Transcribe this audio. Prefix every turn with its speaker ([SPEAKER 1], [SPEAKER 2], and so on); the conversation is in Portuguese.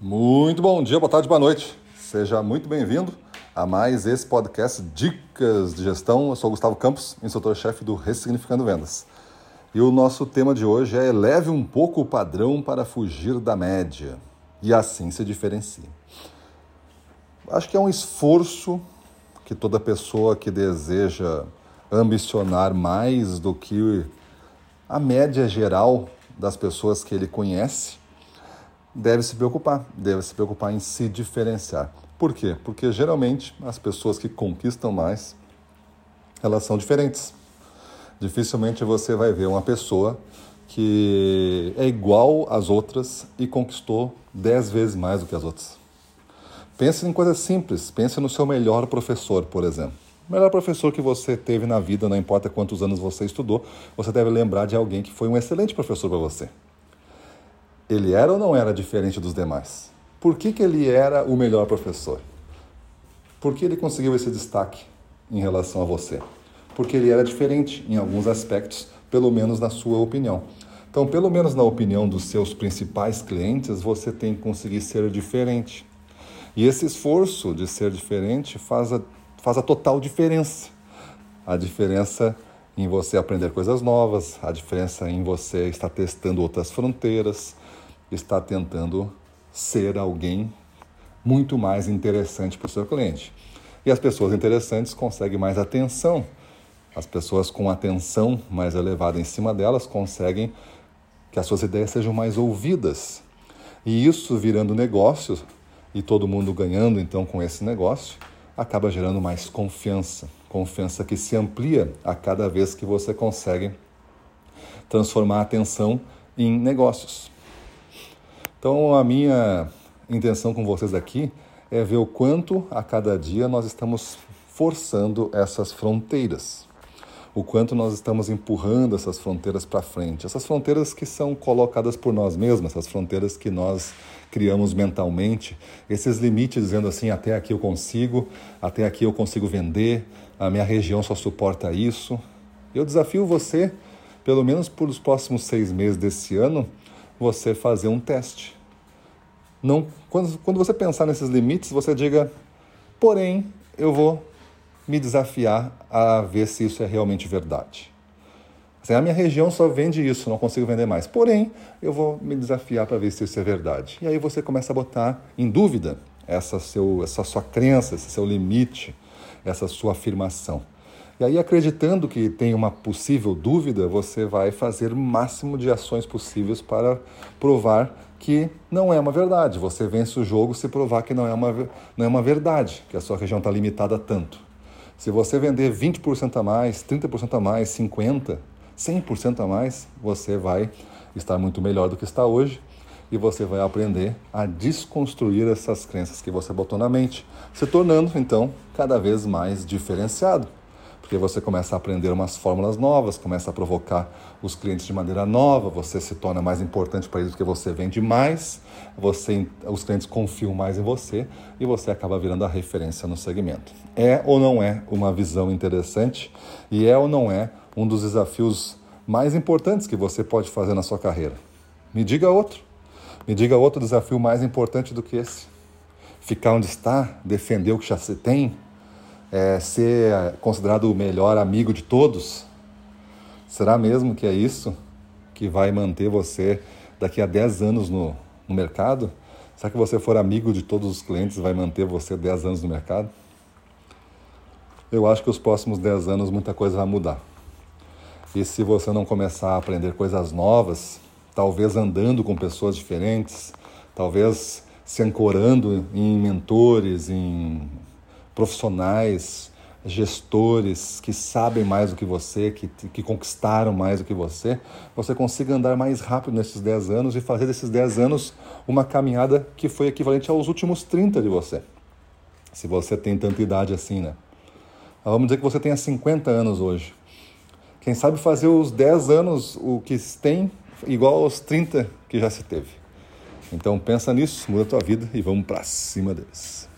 [SPEAKER 1] Muito bom dia, boa tarde, boa noite. Seja muito bem-vindo a mais esse podcast Dicas de Gestão. Eu sou Gustavo Campos, instrutor-chefe do Ressignificando Vendas. E o nosso tema de hoje é eleve um pouco o padrão para fugir da média e assim se diferencie. Acho que é um esforço que toda pessoa que deseja ambicionar mais do que a média geral das pessoas que ele conhece deve se preocupar, deve se preocupar em se diferenciar. Por quê? Porque geralmente as pessoas que conquistam mais, elas são diferentes. Dificilmente você vai ver uma pessoa que é igual às outras e conquistou dez vezes mais do que as outras. Pense em coisas simples, pense no seu melhor professor, por exemplo. O melhor professor que você teve na vida, não importa quantos anos você estudou, você deve lembrar de alguém que foi um excelente professor para você ele era ou não era diferente dos demais? Por que, que ele era o melhor professor? Por que ele conseguiu esse destaque em relação a você? Porque ele era diferente em alguns aspectos, pelo menos na sua opinião. Então, pelo menos na opinião dos seus principais clientes, você tem que conseguir ser diferente. E esse esforço de ser diferente faz a, faz a total diferença. A diferença em você aprender coisas novas, a diferença em você estar testando outras fronteiras, está tentando ser alguém muito mais interessante para o seu cliente. E as pessoas interessantes conseguem mais atenção. As pessoas com atenção mais elevada em cima delas conseguem que as suas ideias sejam mais ouvidas. E isso virando negócio e todo mundo ganhando então com esse negócio, acaba gerando mais confiança. Confiança que se amplia a cada vez que você consegue transformar a atenção em negócios. Então, a minha intenção com vocês aqui é ver o quanto a cada dia nós estamos forçando essas fronteiras. O quanto nós estamos empurrando essas fronteiras para frente. Essas fronteiras que são colocadas por nós mesmos, essas fronteiras que nós criamos mentalmente, esses limites dizendo assim: até aqui eu consigo, até aqui eu consigo vender, a minha região só suporta isso. Eu desafio você, pelo menos por os próximos seis meses desse ano, você fazer um teste. Não, quando, quando você pensar nesses limites, você diga, porém, eu vou me desafiar a ver se isso é realmente verdade. Assim, a minha região só vende isso, não consigo vender mais. Porém, eu vou me desafiar para ver se isso é verdade. E aí você começa a botar em dúvida essa, seu, essa sua crença, esse seu limite, essa sua afirmação. E aí, acreditando que tem uma possível dúvida, você vai fazer o máximo de ações possíveis para provar que não é uma verdade. Você vence o jogo se provar que não é uma, não é uma verdade, que a sua região está limitada tanto. Se você vender 20% a mais, 30% a mais, 50%, 100% a mais, você vai estar muito melhor do que está hoje e você vai aprender a desconstruir essas crenças que você botou na mente, se tornando então cada vez mais diferenciado porque você começa a aprender umas fórmulas novas, começa a provocar os clientes de maneira nova, você se torna mais importante para eles porque você vende mais, você, os clientes confiam mais em você e você acaba virando a referência no segmento. É ou não é uma visão interessante e é ou não é um dos desafios mais importantes que você pode fazer na sua carreira? Me diga outro. Me diga outro desafio mais importante do que esse. Ficar onde está, defender o que já se tem, é, ser considerado o melhor amigo de todos? Será mesmo que é isso que vai manter você daqui a 10 anos no, no mercado? Será que você for amigo de todos os clientes vai manter você 10 anos no mercado? Eu acho que os próximos 10 anos muita coisa vai mudar. E se você não começar a aprender coisas novas, talvez andando com pessoas diferentes, talvez se ancorando em mentores, em profissionais, gestores que sabem mais do que você, que, que conquistaram mais do que você, você consiga andar mais rápido nesses 10 anos e fazer desses 10 anos uma caminhada que foi equivalente aos últimos 30 de você. Se você tem tanta idade assim, né? Vamos dizer que você tenha 50 anos hoje. Quem sabe fazer os 10 anos o que tem igual aos 30 que já se teve. Então pensa nisso, muda a tua vida e vamos para cima deles.